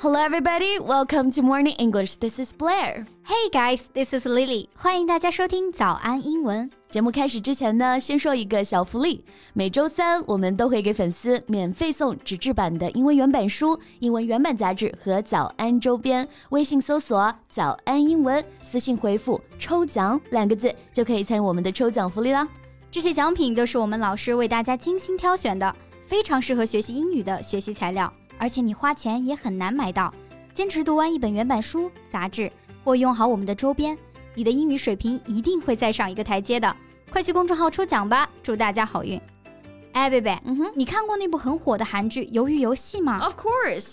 Hello, everybody. Welcome to Morning English. This is Blair. Hey guys, this is Lily. 欢迎大家收听早安英文。节目开始之前呢，先说一个小福利。每周三我们都会给粉丝免费送纸质版的英文原版书、英文原版杂志和早安周边。微信搜索“早安英文”，私信回复“抽奖”两个字，就可以参与我们的抽奖福利啦。这些奖品都是我们老师为大家精心挑选的，非常适合学习英语的学习材料。而且你花钱也很难买到。坚持读完一本原版书、杂志，或用好我们的周边，你的英语水平一定会再上一个台阶的。快去公众号抽奖吧，祝大家好运！哎，贝贝，嗯哼，你看过那部很火的韩剧《鱿鱼游戏》吗？Of course,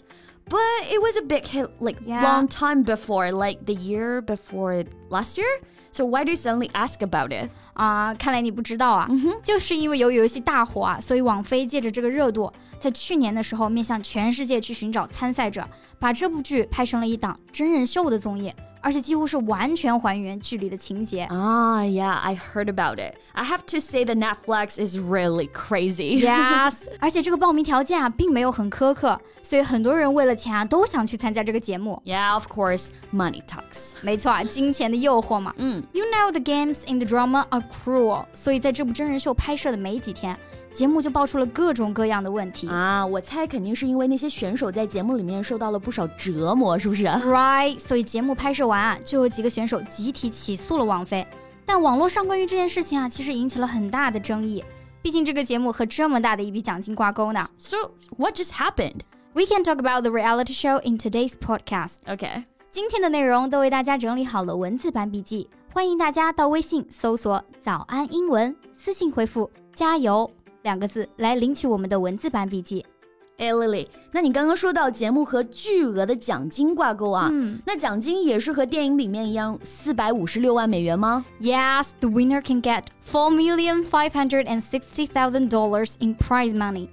but it was a big hit like Yeah. long time before, like the year before last year. So why do you suddenly ask about it? 啊，看来你不知道啊，就是因为鱿鱼游戏大火啊，所以网飞借着这个热度，在去年的时候面向全世界去寻找参赛者，把这部剧拍成了一档真人秀的综艺，而且几乎是完全还原剧里的情节。 Ah, yeah, I heard about it. I have to say the Netflix is really crazy. Yes，而且这个报名条件啊，并没有很苛刻，所以很多人为了钱啊，都想去参加这个节目。 Yeah, of course, money talks. 没错啊，金钱的诱惑嘛。嗯，You know the games in the drama are cruel，所以在这部真人秀拍摄的没几天， 节目就爆出了各种各样的问题。啊，我猜肯定是因为那些选手在节目里面受到了不少折磨，是不是？Right，所以节目拍摄完啊，就有几个选手集体起诉了王菲。但网络上关于这件事情啊，其实引起了很大的争议。毕竟这个节目和这么大的一笔奖金挂钩呢。So, what just happened? We can talk about the reality show in today's podcast。Okay. 今天的内容都为大家整理好了文字版笔记，欢迎大家到微信搜索“早安英文”，私信回复“加油”两个字来领取我们的文字版笔记。哎，Lily，那你刚刚说到节目和巨额的奖金挂钩啊，嗯那奖金也是和电影里面一样，四百五十六万美元吗？ Yes, the winner can get four million five hundred and sixty thousand dollars in prize money.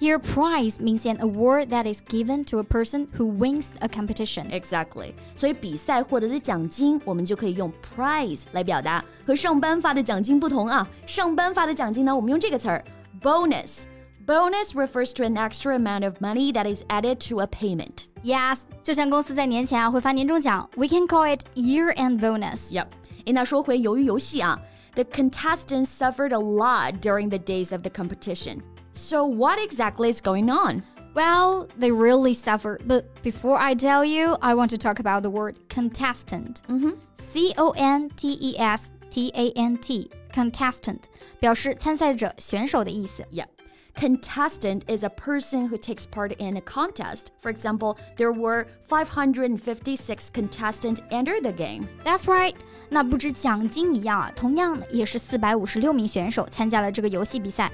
Here, prize means an award that is given to a person who wins a competition. Exactly，所以比赛获得的奖金，我们就可以用 prize 来表达。和上班发的奖金不同啊，上班发的奖金呢，我们用这个词儿 bonus。Bonus refers to an extra amount of money that is added to a payment. Yes，就像公司在年前啊会发年终奖，we can call it year-end bonus. Yep. 诶，那说回鱿鱼游戏啊，the contestants suffered a lot during the days of the competition. So what exactly is going on? Well, they really suffer. But before I tell you, I want to talk about the word contestant. C O N T E S T A N T. Contestant 表示参赛者、选手的意思。 Yeah. Contestant is a person who takes part in a contest. For example, there were 556 contestants enter the game. That's right. 那不止奖金一样啊，同样也是四百五十六名选手参加了这个游戏比赛。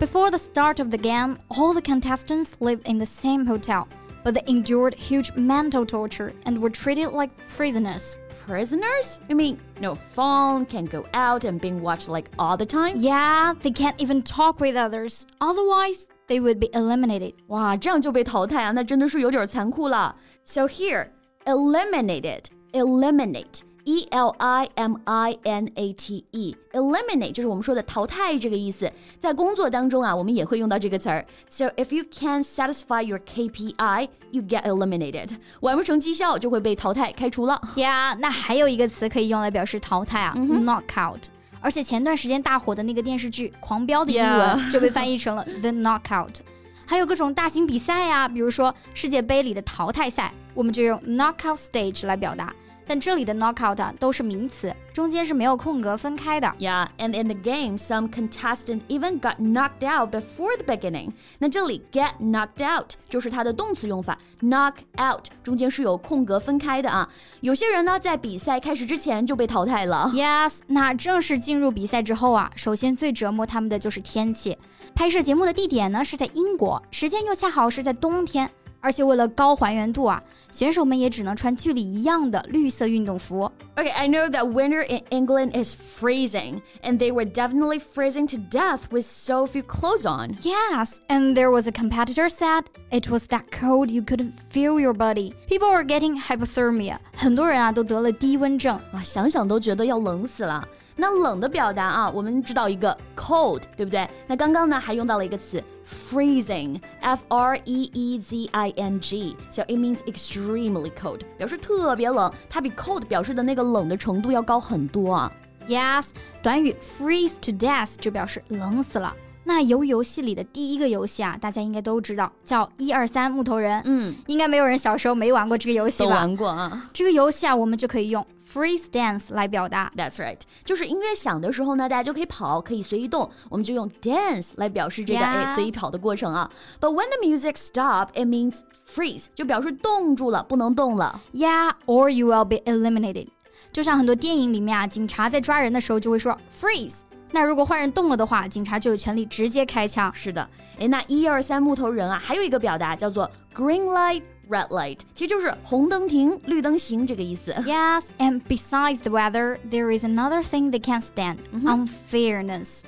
Before the start of the game, all the contestants lived in the same hotel, but they endured huge mental torture and were treated like prisoners. Prisoners? You mean no phone, can't go out and being watched like all the time? Yeah, they can't even talk with others. Otherwise, they would be eliminated. 哇，这样就被淘汰啊，那真的是有点残酷了。So here, eliminated, eliminate. E L I M I N A T E eliminate 就是我们说的淘汰这个意思，在工作当中啊，我们也会用到这个词儿。So if you can't satisfy your KPI, you get eliminated。完不成绩效就会被淘汰开除了。Yeah，那还有一个词可以用来表示淘汰啊、k n o c k o u t 而且前段时间大火的那个电视剧《狂飙》的英文就被翻译成了 The Knockout。还有各种大型比赛呀、比如说世界杯里的淘汰赛，我们就用 knockout stage 来表达。但这里的 knockout 啊都是名词，中间是没有空格分开的。Yeah, and in the game, some contestants even got knocked out before the beginning. 那这里 get knocked out 就是它的动词用法，knock out 中间是有空格分开的啊。有些人呢在比赛开始之前就被淘汰了。Yes，那正式进入比赛之后啊，首先最折磨他们的就是天气。拍摄节目的地点呢是在英国，时间又恰好是在冬天，而且为了高还原度啊，选手们也只能穿剧里一样的绿色运动服。 Okay, I know that winter in England is freezing, and they were definitely freezing to death with so few clothes on. Yes, and there was a competitor said it was that cold you couldn't feel your body. People were getting hypothermia. 很多人啊都得了低温症。啊，想想都觉得要冷死了。 那冷的表达啊，我们知道一个 cold，对不对？那刚刚呢还用到了一个词 freezing，f r e e z i n g，so it means extremely cold，表示特别冷。它比 cold 表示的那个冷的程度要高很多啊。Yes，短语 freeze to death 就表示冷死了。那鱿鱼游戏里的第一个游戏啊，大家应该都知道，叫一二三木头人。嗯，应该没有人小时候没玩过这个游戏吧？都玩过啊。这个游戏啊，我们就可以用。Freeze dance 来表达，That's right，就是音乐响的时候呢，大家就可以跑，可以随意动，我们就用 dance 来表示这个哎随意跑的过程啊。But when the music stop, it means freeze，就表示冻住了，不能动了。Yeah，or you will be eliminated。就像很多电影里面啊，警察在抓人的时候就会说 freeze。那如果坏人动了的话，警察就有权利直接开枪。是的，哎，那一二三木头人啊，还有一个表达叫做 green light。red light，其实就是红灯停，绿灯行这个意思。Yes, and besides the weather, there is another thing they can't stand: unfairness.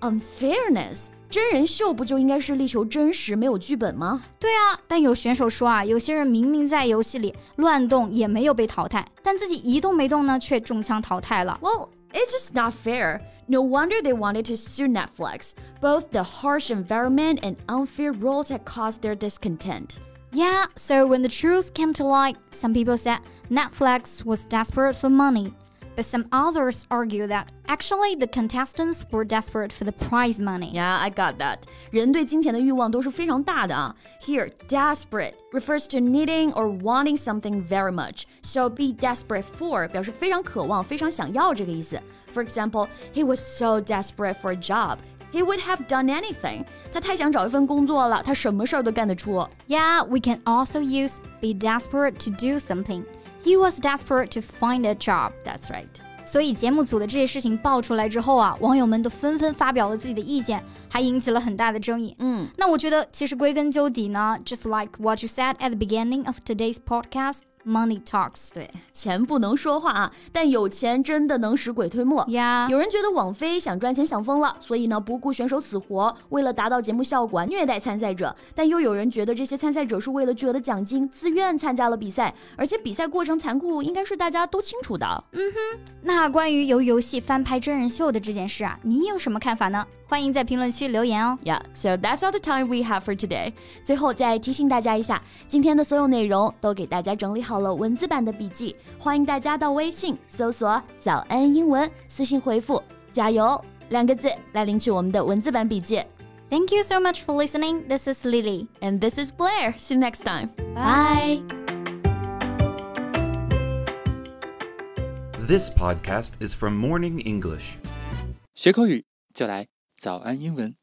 Unfairness，真人秀不就应该是力求真实，没有剧本吗？对啊，但有选手说啊，有些人明明在游戏里乱动也没有被淘汰，但自己一动没动呢，却中枪淘汰了。Well, it's just not fair. No wonder they wanted to sue Netflix. Both the harsh environment and unfair rules had caused their discontent. Yeah, so when the truth came to light, some people said Netflix was desperate for money. But some others argue that actually the contestants were desperate for the prize money. Yeah, I got that. 人对金钱的欲望都是非常大的啊。Here, desperate refers to needing or wanting something very much. So be desperate for 表示非常渴望、非常想要这个意思。 For example, he was so desperate for a job. He would have done anything. 他太想找一份工作了，他什么事儿都干得出。Yeah, we can also use be desperate to do something. He was desperate to find a job. That's right. 所以节目组的这些事情爆出来之后啊，网友们都纷纷发表了自己的意见，还引起了很大的争议。嗯，那我觉得其实归根究底呢，just like what you said at the beginning of today's podcast. Money talks，对，钱不能说话啊，但有钱真的能使鬼推磨呀。有人觉得网飞想赚钱想疯了，所以呢不顾选手死活，为了达到节目效果虐待参赛者。但又有人觉得这些参赛者是为了巨额的奖金自愿参加了比赛，而且比赛过程残酷，应该是大家都清楚的。嗯哼，那关于由游戏翻拍真人秀的这件事啊，你有什么看法呢？欢迎在评论区留言哦。Yeah, so that's all the time we have for today. 最后再提醒大家一下，今天的所有内容都给大家整理好了文字版的笔记，欢迎大家到微信搜索“早安英文”，私信回复“加油”两个字来领取我们的文字版笔记。Thank you so much for listening. This is Lily. And this is Blair. See you next time. Bye. This podcast is from Morning English. 学口语就来早安英文。